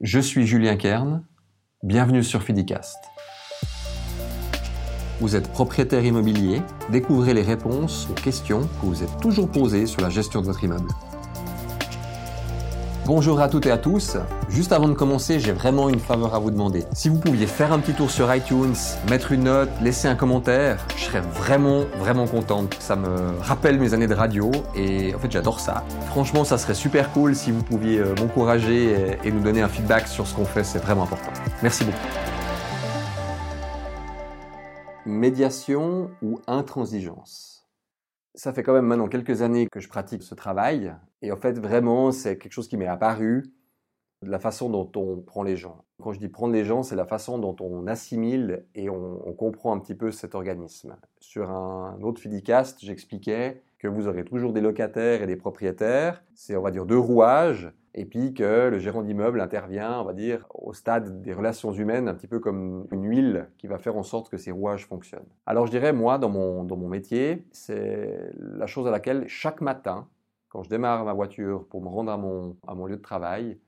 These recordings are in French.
Je suis Julien Kern, bienvenue sur Fidicast. Vous êtes propriétaire immobilier, découvrez les réponses aux questions que vous êtes toujours posées sur la gestion de votre immeuble. Bonjour à toutes et à tous. Juste avant de commencer, j'ai vraiment une faveur à vous demander. Si vous pouviez faire un petit tour sur iTunes, mettre une note, laisser un commentaire, je serais vraiment, vraiment contente. Ça me rappelle mes années de radio et en fait j'adore ça. Franchement, ça serait super cool si vous pouviez euh, m'encourager et, nous donner un feedback sur ce qu'on fait, c'est vraiment important. Merci beaucoup. Médiation ou intransigeance? Ça fait quand même maintenant quelques années que je pratique ce travail. Et en fait, vraiment, c'est quelque chose qui m'est apparu de la façon dont on prend les gens. Quand je dis prendre les gens, c'est la façon dont on assimile et on, comprend un petit peu cet organisme. Sur un autre Fidicast, j'expliquais que vous aurez toujours des locataires et des propriétaires. C'est, on va dire, deux rouages. Et puis que le gérant d'immeuble intervient, on va dire, au stade des relations humaines, un petit peu comme une huile qui va faire en sorte que ces rouages fonctionnent. Alors je dirais, moi, dans mon, dans mon métier, c'est la chose à laquelle chaque matin, quand je démarre ma voiture pour me rendre à mon, à mon lieu de travail,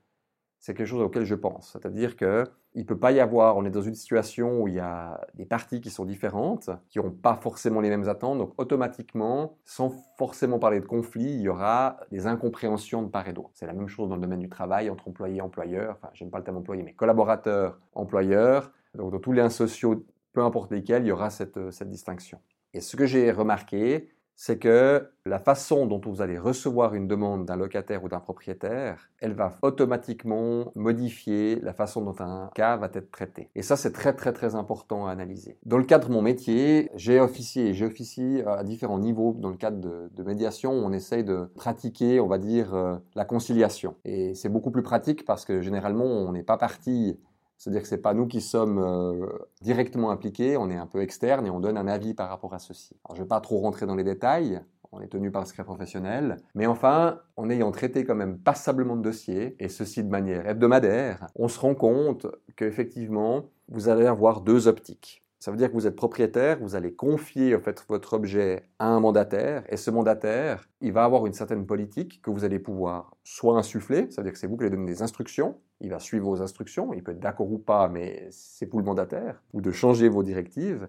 c'est quelque chose auquel je pense. C'est-à-dire qu'il ne peut pas y avoir, on est dans une situation où il y a des parties qui sont différentes, qui n'ont pas forcément les mêmes attentes, donc automatiquement, sans forcément parler de conflit, il y aura des incompréhensions de part et d'autre. C'est la même chose dans le domaine du travail, entre employés et employeurs, enfin j'aime pas le terme employé, mais collaborateurs, employeurs, donc dans tous les liens sociaux, peu importe lesquels, il y aura cette distinction. Et ce que j'ai remarqué, c'est que la façon dont vous allez recevoir une demande d'un locataire ou d'un propriétaire, elle va automatiquement modifier la façon dont un cas va être traité. Et ça, c'est très très très important à analyser. Dans le cadre de mon métier, j'ai officié et j'officie à différents niveaux dans le cadre de, médiation. On essaye de pratiquer, on va dire, euh, la conciliation. Et c'est beaucoup plus pratique parce que généralement, on n'est pas parti c'est-à-dire que ce n'est pas nous qui sommes euh, directement impliqués, on est un peu externe et on donne un avis par rapport à ceci. Je ne vais pas trop rentrer dans les détails, on est tenu par le secret professionnel, mais enfin, en ayant traité quand même passablement de dossiers, et ceci de manière hebdomadaire, on se rend compte qu'effectivement, vous allez avoir deux optiques. Ça veut dire que vous êtes propriétaire, vous allez confier en fait votre objet à un mandataire, et ce mandataire, il va avoir une certaine politique que vous allez pouvoir soit insuffler, ça veut dire que c'est vous qui allez donner des instructions, il va suivre vos instructions, il peut être d'accord ou pas, mais c'est pour le mandataire, ou de changer vos directives.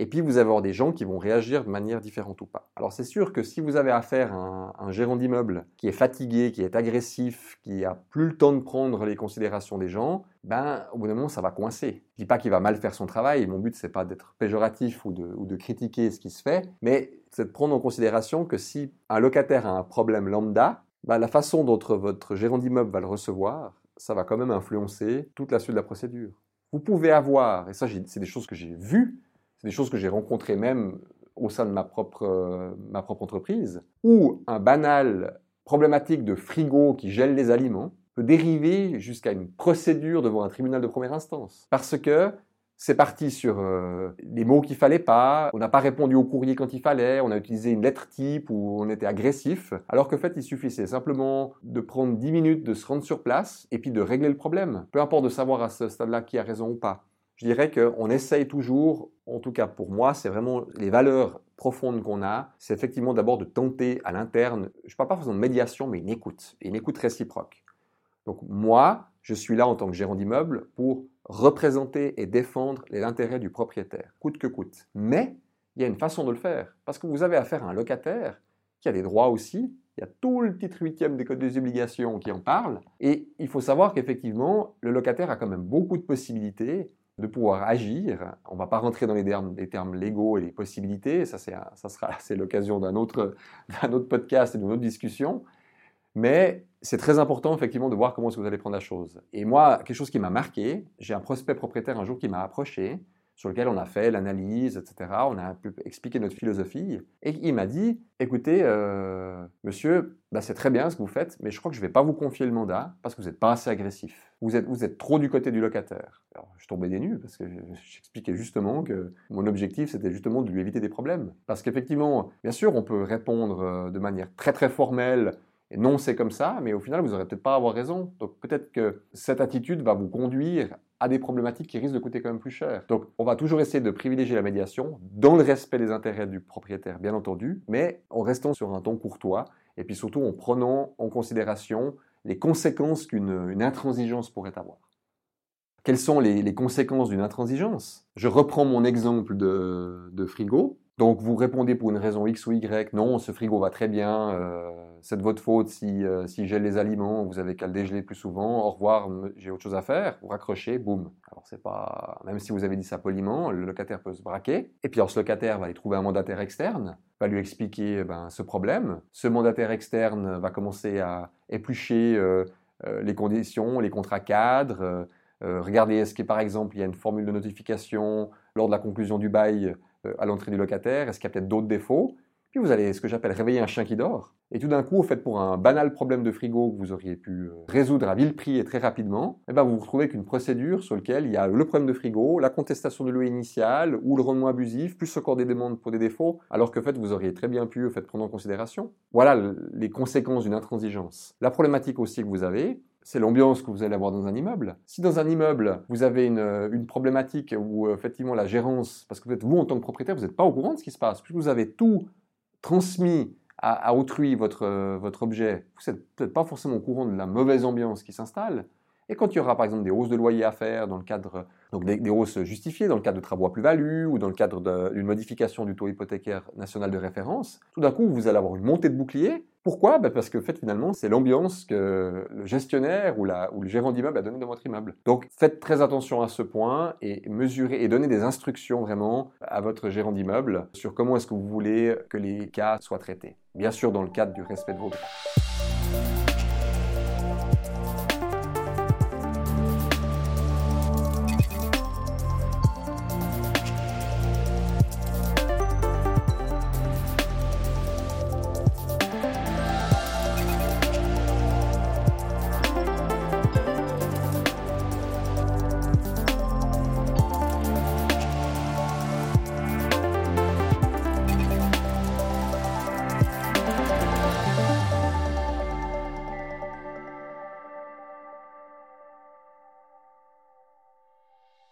Et puis vous allez avoir des gens qui vont réagir de manière différente ou pas. Alors c'est sûr que si vous avez affaire à un, gérant d'immeuble qui est fatigué, qui est agressif, qui a plus le temps de prendre les considérations des gens, ben au bout d'un moment ça va coincer. Je dis pas qu'il va mal faire son travail. Mon but c'est pas d'être péjoratif ou de, ou de critiquer ce qui se fait, mais c'est de prendre en considération que si un locataire a un problème lambda, ben, la façon dont votre gérant d'immeuble va le recevoir, ça va quand même influencer toute la suite de la procédure. Vous pouvez avoir, et ça c'est des choses que j'ai vues, c'est des choses que j'ai rencontrées même au sein de ma propre, euh, ma propre entreprise, où un banal problématique de frigo qui gèle les aliments peut dériver jusqu'à une procédure devant un tribunal de première instance. Parce que c'est parti sur euh, les mots qu'il fallait pas, on n'a pas répondu au courrier quand il fallait, on a utilisé une lettre type ou on était agressif, alors qu'en fait il suffisait simplement de prendre 10 minutes, de se rendre sur place et puis de régler le problème. Peu importe de savoir à ce stade-là qui a raison ou pas. Je dirais qu'on essaye toujours, en tout cas pour moi, c'est vraiment les valeurs profondes qu'on a, c'est effectivement d'abord de tenter à l'interne, je ne parle pas forcément de médiation, mais une écoute, une écoute réciproque. Donc moi, je suis là en tant que gérant d'immeuble pour représenter et défendre les intérêts du propriétaire, coûte que coûte. Mais il y a une façon de le faire, parce que vous avez affaire à un locataire qui a des droits aussi, il y a tout le titre huitième des codes des obligations qui en parle, et il faut savoir qu'effectivement, le locataire a quand même beaucoup de possibilités de pouvoir agir. On ne va pas rentrer dans les termes, légaux et les possibilités, ça, ça sera c'est l'occasion d'un autre podcast et d'une autre discussion, mais c'est très important effectivement de voir comment vous allez prendre la chose. Et moi, quelque chose qui m'a marqué, j'ai un prospect propriétaire un jour qui m'a approché, sur lequel on a fait l'analyse, etc. On a pu expliquer notre philosophie. Et il m'a dit, écoutez, euh, monsieur, bah, c'est très bien ce que vous faites, mais je crois que je ne vais pas vous confier le mandat parce que vous n'êtes pas assez agressif. Vous êtes, vous êtes trop du côté du locataire. Alors, je tombais des nues parce que j'expliquais justement que mon objectif, c'était justement de lui éviter des problèmes. Parce qu'effectivement, bien sûr, on peut répondre euh, de manière très très formelle non, c'est comme ça, mais au final, vous n'aurez peut-être pas à avoir raison. Donc peut-être que cette attitude va vous conduire à des problématiques qui risquent de coûter quand même plus cher. Donc on va toujours essayer de privilégier la médiation dans le respect des intérêts du propriétaire, bien entendu, mais en restant sur un ton courtois et puis surtout en prenant en considération les conséquences qu'une intransigeance pourrait avoir. Quelles sont les, conséquences d'une intransigeance? Je reprends mon exemple de frigo. Donc vous répondez pour une raison X ou Y, non, ce frigo va très bien, euh, c'est de votre faute si, euh, si gèle les aliments, vous avez qu'à le dégeler plus souvent, au revoir, j'ai autre chose à faire, vous raccrochez, boum. Alors c'est pas, même si vous avez dit ça poliment, le locataire peut se braquer, et puis alors ce locataire va aller trouver un mandataire externe, va lui expliquer ben, ce problème, ce mandataire externe va commencer à éplucher euh, euh, les conditions, les contrats cadres, regardez est-ce que par exemple il y a une formule de notification lors de la conclusion du bail euh, à l'entrée du locataire Est-ce qu'il y a peut-être d'autres défauts? Puis vous allez, ce que j'appelle, réveiller un chien qui dort. Et tout d'un coup, au fait, pour un banal problème de frigo que vous auriez pu euh, résoudre à vil prix et très rapidement, eh ben, vous vous retrouvez avec une procédure sur laquelle il y a le problème de frigo, la contestation de loyer initial ou le rendement abusif, plus encore des demandes pour des défauts, alors que fait, vous auriez très bien pu fait, prendre en considération. Voilà les conséquences d'une intransigeance. La problématique aussi que vous avez, c'est l'ambiance que vous allez avoir dans un immeuble. Si dans un immeuble, vous avez une, problématique où euh, effectivement la gérance, parce que vous, en tant que propriétaire, vous n'êtes pas au courant de ce qui se passe, puisque vous avez tout transmis à, autrui votre, euh, votre objet, vous n'êtes peut-être pas forcément au courant de la mauvaise ambiance qui s'installe, et quand il y aura par exemple des hausses de loyer à faire dans le cadre, donc des, hausses justifiées dans le cadre de travaux à plus-value ou dans le cadre d'une modification du taux hypothécaire national de référence, tout d'un coup vous allez avoir une montée de bouclier. Pourquoi? Ben, Parce que fait, finalement c'est l'ambiance que le gestionnaire ou, la, ou le gérant d'immeuble a donné dans votre immeuble. Donc faites très attention à ce point et mesurez et donnez des instructions vraiment à votre gérant d'immeuble sur comment est-ce que vous voulez que les cas soient traités. Bien sûr dans le cadre du respect de vos droits.